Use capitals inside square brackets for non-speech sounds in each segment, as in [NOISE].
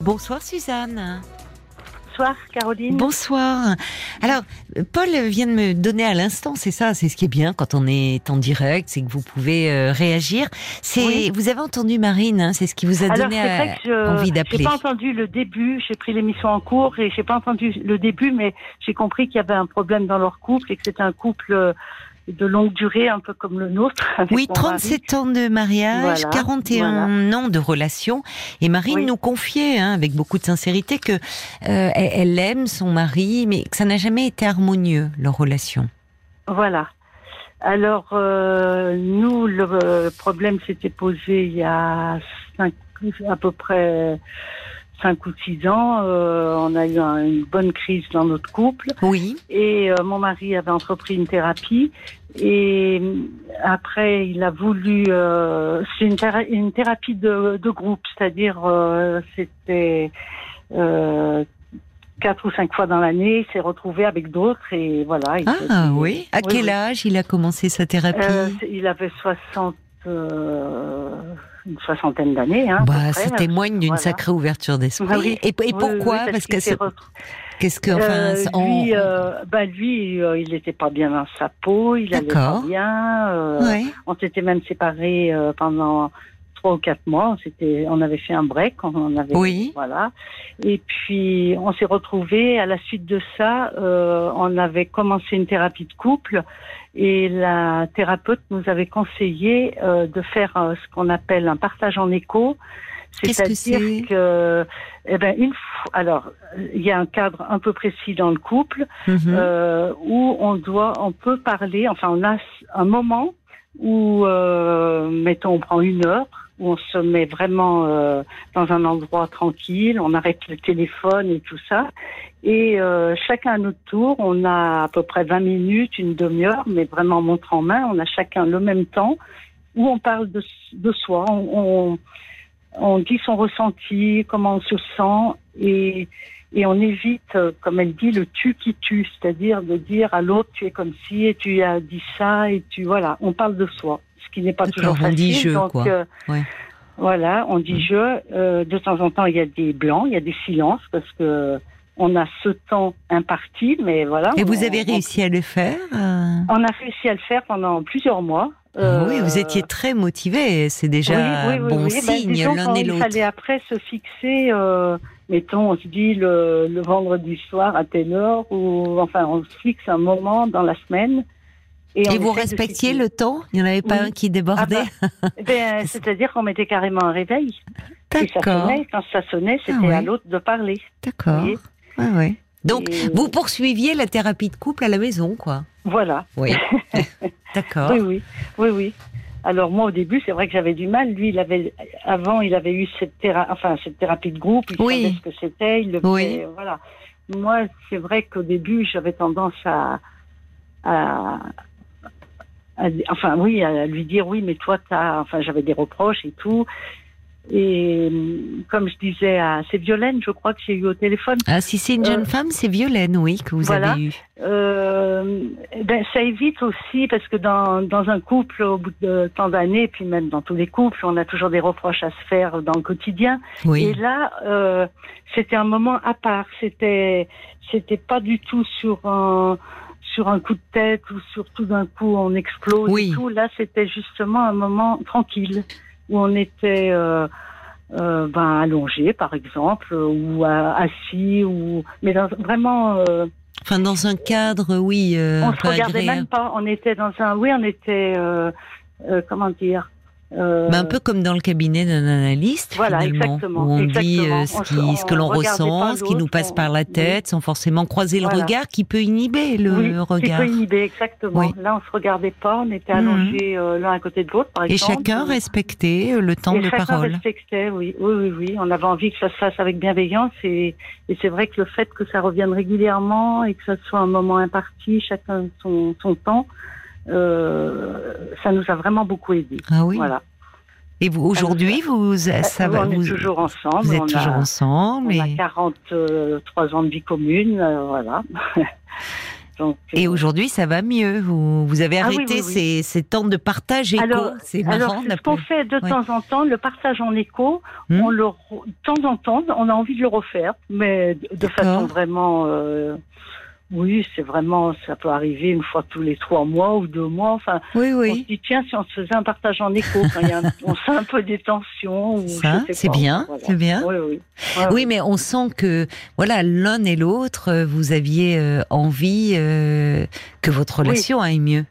Bonsoir Suzanne. Bonsoir Caroline. Bonsoir. Alors, Paul vient de me donner à l'instant, c'est ça, c'est ce qui est bien quand on est en direct, c'est que vous pouvez euh, réagir. C'est, vous avez entendu Marine, hein, c'est ce qui vous a donné euh, envie d'appeler. J'ai pas entendu le début, j'ai pris l'émission en cours et j'ai pas entendu le début, mais j'ai compris qu'il y avait un problème dans leur couple et que c'était un couple euh, de longue durée, un peu comme le nôtre. [LAUGHS] Oui, 37 ans de mariage, 41 ans de relation. Et Marine nous confiait, hein, avec beaucoup de sincérité, que euh, elle, aime son mari, mais que ça n'a jamais été harmonieux leur relation. Voilà. Alors euh, nous, le problème s'était posé il y a à peu près cinq ou six ans, euh, on a eu une bonne crise dans notre couple. Oui. Et euh, mon mari avait entrepris une thérapie. Et après, il a voulu. Euh, c'est une, une, thérapie de, de groupe, c'est-à-dire c'était quatre ou cinq fois dans l'année. Il s'est retrouvé avec d'autres et voilà. ah oui. À quel âge il a commencé sa thérapie Il avait 60 une soixantaine d'années. Hein, bah, ça témoigne d'une sacrée ouverture d'esprit. et, pourquoi Parce, que qu'est-ce que enfin euh, lui, euh, bah, lui euh, il n'était pas bien dans sa peau, il allait pas bien. On s'était même séparés pendant trois ou quatre mois. C'était, on avait fait un break, on avait, oui. voilà. Et puis on s'est retrouvés. À la suite de ça, euh, on avait commencé une thérapie de couple et la thérapeute nous avait conseillé euh, de faire euh, ce qu'on appelle un partage en écho. C'est-à-dire que, eh ben, une alors, il y a un cadre un peu précis dans le couple mhm. euh, où on doit, on peut parler. Enfin, on a un moment où, mettons, on prend une heure où on se met vraiment euh, dans un endroit tranquille, on arrête le téléphone et tout ça. Et euh, chacun à notre tour, on a à peu près 20 minutes, une demi-heure, mais vraiment montre en main, on a chacun le même temps où on parle de, de soi, on, on, dit son ressenti, comment on se sent et, et on évite, comme elle dit, le tu qui tue, c'est-à-dire de dire à l'autre tu es comme si et tu as dit ça et tu voilà, on parle de soi qui n'est pas toujours facile. On dit je, donc, quoi. Euh, voilà, on dit je. Euh, de temps en temps, il y a des blancs, il y a des silences parce que on a ce temps imparti, mais voilà. Et vous avez réussi à le faire euh? On a réussi à le faire pendant plusieurs mois. oui, vous étiez très motivé, c'est déjà bon ben, signe l'un et l'autre. Il fallait après se fixer, mettons, on se dit le, le vendredi soir à telle heure, ou enfin on se fixe un moment dans la semaine et, vous respectiez le temps? Il n'y en avait pas un qui débordait? Ah bah, [LAUGHS] ben, C'est-à-dire qu'on mettait carrément un réveil. D'accord. Quand ça sonnait, ah c'était à l'autre de parler. D'accord. Donc, vous poursuiviez la thérapie de couple à la maison, quoi? Voilà. Oui. [LAUGHS] D'accord. Oui, oui, oui, oui. Alors moi, au début, c'est vrai que j'avais du mal. Lui, il avait avant, il avait eu cette thérapie, enfin cette thérapie de groupe. Il oui. savait ce que c'était. Il le oui. voilà. Moi, c'est vrai qu'au début, j'avais tendance à, à, enfin oui, à lui dire oui, mais toi, t'as, enfin j'avais des reproches et tout. Et comme je disais, à, c'est Violaine, je crois que j'ai eu au téléphone. Ah, si c'est une jeune euh, femme, c'est Violaine, oui, que vous avez eu. Euh, ben, ça évite aussi, parce que dans, dans un couple, au bout de tant d'années, puis même dans tous les couples, on a toujours des reproches à se faire dans le quotidien. Oui. Et là, euh, c'était un moment à part. C'était, c'était pas du tout sur un sur un coup de tête ou sur tout d'un coup on explose et tout. Là, c'était justement un moment tranquille où on était euh, euh, ben, allongé, par exemple, ou assis, ou mais dans, vraiment. Euh, enfin, dans un cadre, oui. on se regardait même pas. On était dans un, oui, on était, comment dire, euh, un peu comme dans le cabinet d'un analyste, voilà, finalement, exactement, où on dit euh, ce, qui, ce que l'on ressent, ce qui nous passe par la tête, sans forcément croiser le regard, qui peut inhiber le oui, regard. Qui peut inhiber, exactement. Là, on se regardait pas, on était allongés mhm. euh, l'un à côté de l'autre, par exemple. Et chacun respectait le temps et de chacun parole. respectait, oui, oui, oui, oui. On avait envie que ça se fasse avec bienveillance, et, et c'est vrai que le fait que ça revienne régulièrement et que ça soit un moment imparti, chacun son, son temps, euh, ça nous a vraiment beaucoup aidé. Ah oui. Voilà. Et vous, aujourd'hui, vous, ça va, vous, est toujours ensemble. Vous êtes toujours ensemble. On a 43 ans de vie commune, euh, voilà. [LAUGHS] et aujourd'hui, ça va mieux. Vous, vous avez ah arrêté Ces, ces, temps de partage écho. C'est marrant. ce qu'on fait de temps en temps, le partage en écho, hmm. on le, de temps en temps, on a envie de le refaire, mais de façon vraiment euh, oui, c'est vraiment, ça peut arriver une fois tous les trois mois ou deux mois. Enfin, oui, oui. on se dit, tiens, si on se faisait un partage en écho, quand y a [LAUGHS] on sent un peu des tensions. Ça, c'est bien, c'est bien. Oui, oui. oui, mais on sent que, voilà, l'un et l'autre, euh, vous aviez euh, envie euh, que votre relation aille mieux.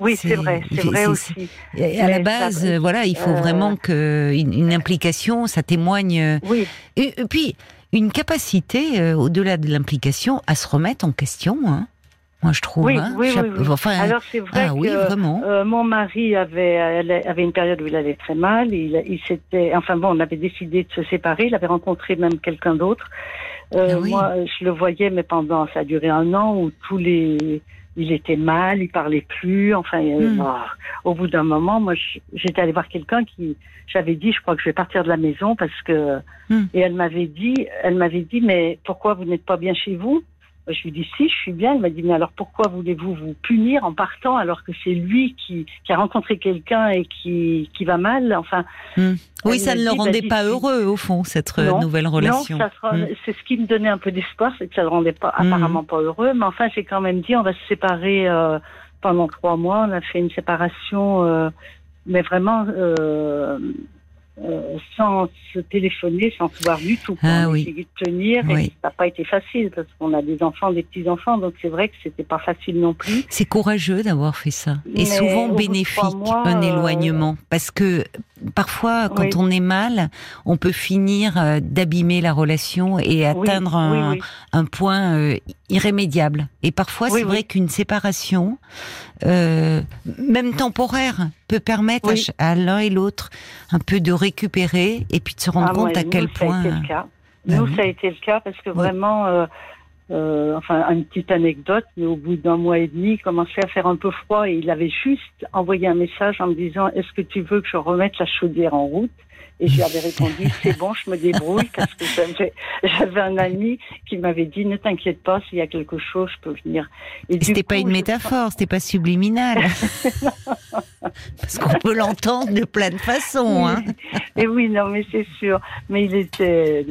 Oui, c'est vrai, c'est vrai aussi. à la base, voilà, il faut vraiment que une, implication, ça témoigne. Oui. et puis, une capacité, euh, au-delà de l'implication, à se remettre en question. Hein. Moi, je trouve. Oui, hein, oui, oui, Enfin, Alors, c'est vrai ah, que vraiment. Euh, mon mari avait, avait une période où il allait très mal. Il, il s'était, enfin bon, on avait décidé de se séparer. Il avait rencontré même quelqu'un d'autre. Euh, ah moi, je le voyais, mais pendant, ça a duré un an où tous les, il était mal, il parlait plus. Enfin, hmm. ah, au bout d'un moment, moi, j'étais allée voir quelqu'un qui, j'avais dit, je crois que je vais partir de la maison parce que, hmm. et elle m'avait dit, elle m'avait dit, mais pourquoi vous n'êtes pas bien chez vous? Je lui dis si, je suis bien. Il m'a dit mais alors pourquoi voulez-vous vous punir en partant alors que c'est lui qui, qui, a rencontré quelqu'un et qui, qui va mal? Enfin. Hmm. Oui, ça ne le rendait pas heureux au fond cette euh, nouvelle relation. Non, hmm. c'est ce qui me donnait un peu d'espoir, c'est que ça ne le rendait pas hmm. apparemment pas heureux. Mais enfin, j'ai quand même dit on va se séparer euh, pendant trois mois. On a fait une séparation, euh, mais vraiment euh, sans se téléphoner, sans se voir du tout. Ah, on oui. de tenir et ça n'a pas été facile parce qu'on a des enfants, des petits enfants, donc c'est vrai que c'était pas facile non plus. C'est courageux d'avoir fait ça et souvent bénéfique un éloignement parce que parfois, quand on est mal, on peut finir euh, d'abîmer la relation et atteindre un, point euh, irrémédiable. Et parfois, c'est vrai qu'une séparation, euh, même temporaire, peut permettre à, l'un et l'autre un peu de récupérer et puis de se rendre ah, compte à quel point. A été le cas. Nous, ça a été le cas parce que vraiment. enfin, une petite anecdote, mais au bout d'un mois et demi, il commençait à faire un peu froid et il avait juste envoyé un message en me disant Est-ce que tu veux que je remette la chaudière en route? Et je lui avais répondu, c'est bon, je me débrouille parce que j'avais un ami qui m'avait dit, ne t'inquiète pas, s'il y a quelque chose, je peux venir. Et c'était pas une métaphore, c'était pas subliminal. [LAUGHS] parce qu'on peut l'entendre de plein de façons. Hein. Et oui, non, mais c'est sûr. Mais il était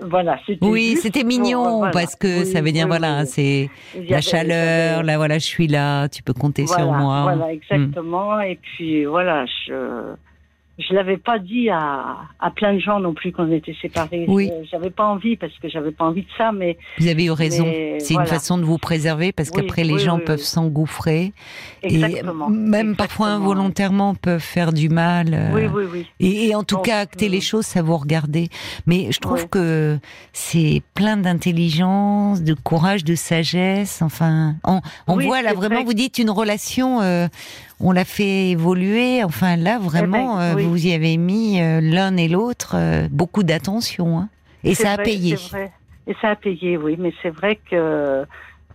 voilà, oui, c'était mignon parce que ça veut dire voilà, c'est la chaleur, là voilà, je suis là, tu peux compter sur moi. Voilà, exactement. Et puis voilà, je je l'avais pas dit à, à plein de gens non plus qu'on était séparés. Oui. J'avais pas envie parce que j'avais pas envie de ça, mais vous avez eu raison. C'est une façon de vous préserver parce qu'après les gens peuvent s'engouffrer et même parfois involontairement peuvent faire du mal. Euh, oui, oui, oui. Et, en tout cas acter les choses, ça vous regarder. Mais je trouve que c'est plein d'intelligence, de courage, de sagesse. Enfin, on, on voit là vraiment. Vous dites une relation. Euh, on l'a fait évoluer. Enfin, là, vraiment, eh ben, euh, vous y avez mis euh, l'un et l'autre euh, beaucoup d'attention. Hein. Et ça a payé. Et ça a payé, oui. Mais c'est vrai que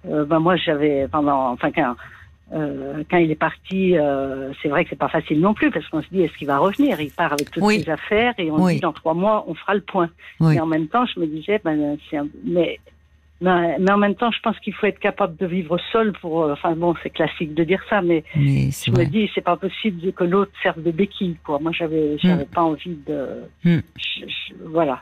ben moi, j'avais pendant, enfin, quand, quand il est parti, c'est vrai que c'est pas facile non plus parce qu'on se dit est-ce qu'il va revenir? Il part avec toutes ses affaires et on dit dans trois mois on fera le point. Et en même temps, je me disais ben c'est mais mais, en même temps, je pense qu'il faut être capable de vivre seul pour. Euh, enfin bon, c'est classique de dire ça, mais, je me dis, c'est pas possible que l'autre serve de béquille. Quoi. Moi, j'avais, hmm. j'avais pas envie de. Hmm. voilà.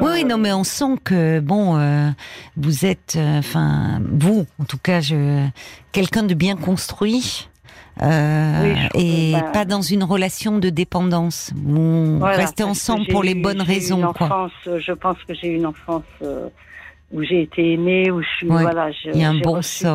Oui, non, mais on sent que bon, euh, vous êtes, euh, enfin, vous, en tout cas, je, quelqu'un de bien construit. et bah, pas dans une relation de dépendance. Vous restez ensemble pour les bonnes raisons. Enfance, quoi. Je pense que j'ai eu une enfance où j'ai été aimée, où je suis, voilà, j'ai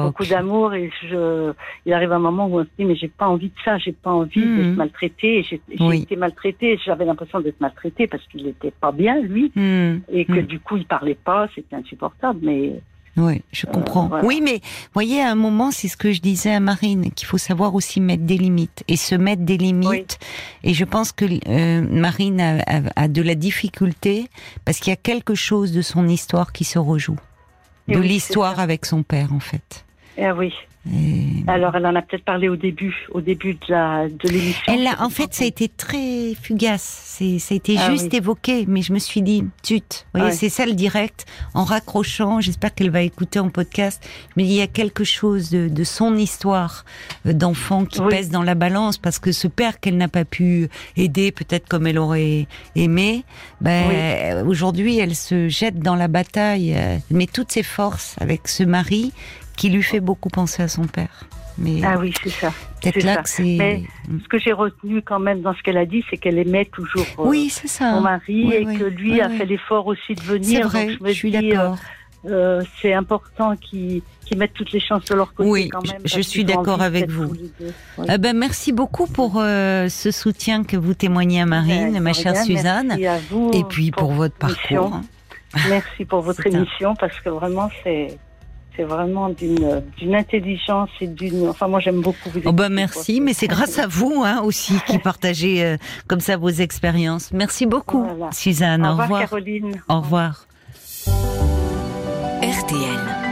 beaucoup d'amour et je, il arrive un moment où on se dit mais j'ai pas envie de ça, j'ai pas envie d'être hmm. maltraitée. J'ai été maltraitée, j'avais l'impression d'être maltraitée parce qu'il était pas bien lui hmm. et que hmm. du coup il parlait pas, c'était insupportable. Mais oui, je comprends. Euh, oui, mais voyez, à un moment, c'est ce que je disais à Marine, qu'il faut savoir aussi mettre des limites et se mettre des limites. Et je pense que euh, Marine a, de la difficulté parce qu'il y a quelque chose de son histoire qui se rejoue, de l'histoire avec son père, en fait. Eh oui. Alors, elle en a peut-être parlé au début, au début de l'émission. Elle a, en fait, ça a été très fugace. C'est, ça a été ah juste évoqué, mais je me suis dit, tut. Vous voyez, c'est ça le direct. En raccrochant, j'espère qu'elle va écouter en podcast. Mais il y a quelque chose de, son histoire euh, d'enfant qui pèse dans la balance parce que ce père qu'elle n'a pas pu aider, peut-être comme elle aurait aimé, ben, aujourd'hui, elle se jette dans la bataille, euh, met toutes ses forces avec ce mari qui lui fait beaucoup penser à son père. Mais ah oui, c'est ça. Peut-être là que c'est. Mais ce que j'ai retenu quand même dans ce qu'elle a dit, c'est qu'elle aimait toujours euh, oui, ça. son mari et que lui a fait l'effort aussi de venir. C'est vrai, je, suis d'accord. Euh, euh, c'est important qu'ils mettent toutes les chances de leur côté oui, quand même. Je, suis d'accord avec vous. Eh ben, merci beaucoup pour ce soutien que vous témoignez à Marine, ben, ma chère Suzanne. À vous et puis pour, votre parcours. Merci pour votre émission parce que vraiment c'est c'est vraiment d'une intelligence et d'une. Enfin, moi, j'aime beaucoup vous. Oh bah merci, mais c'est grâce à vous hein, aussi qui [LAUGHS] partagez euh, comme ça vos expériences. Merci beaucoup, Suzanne. Au revoir, Caroline. Au revoir. RTL.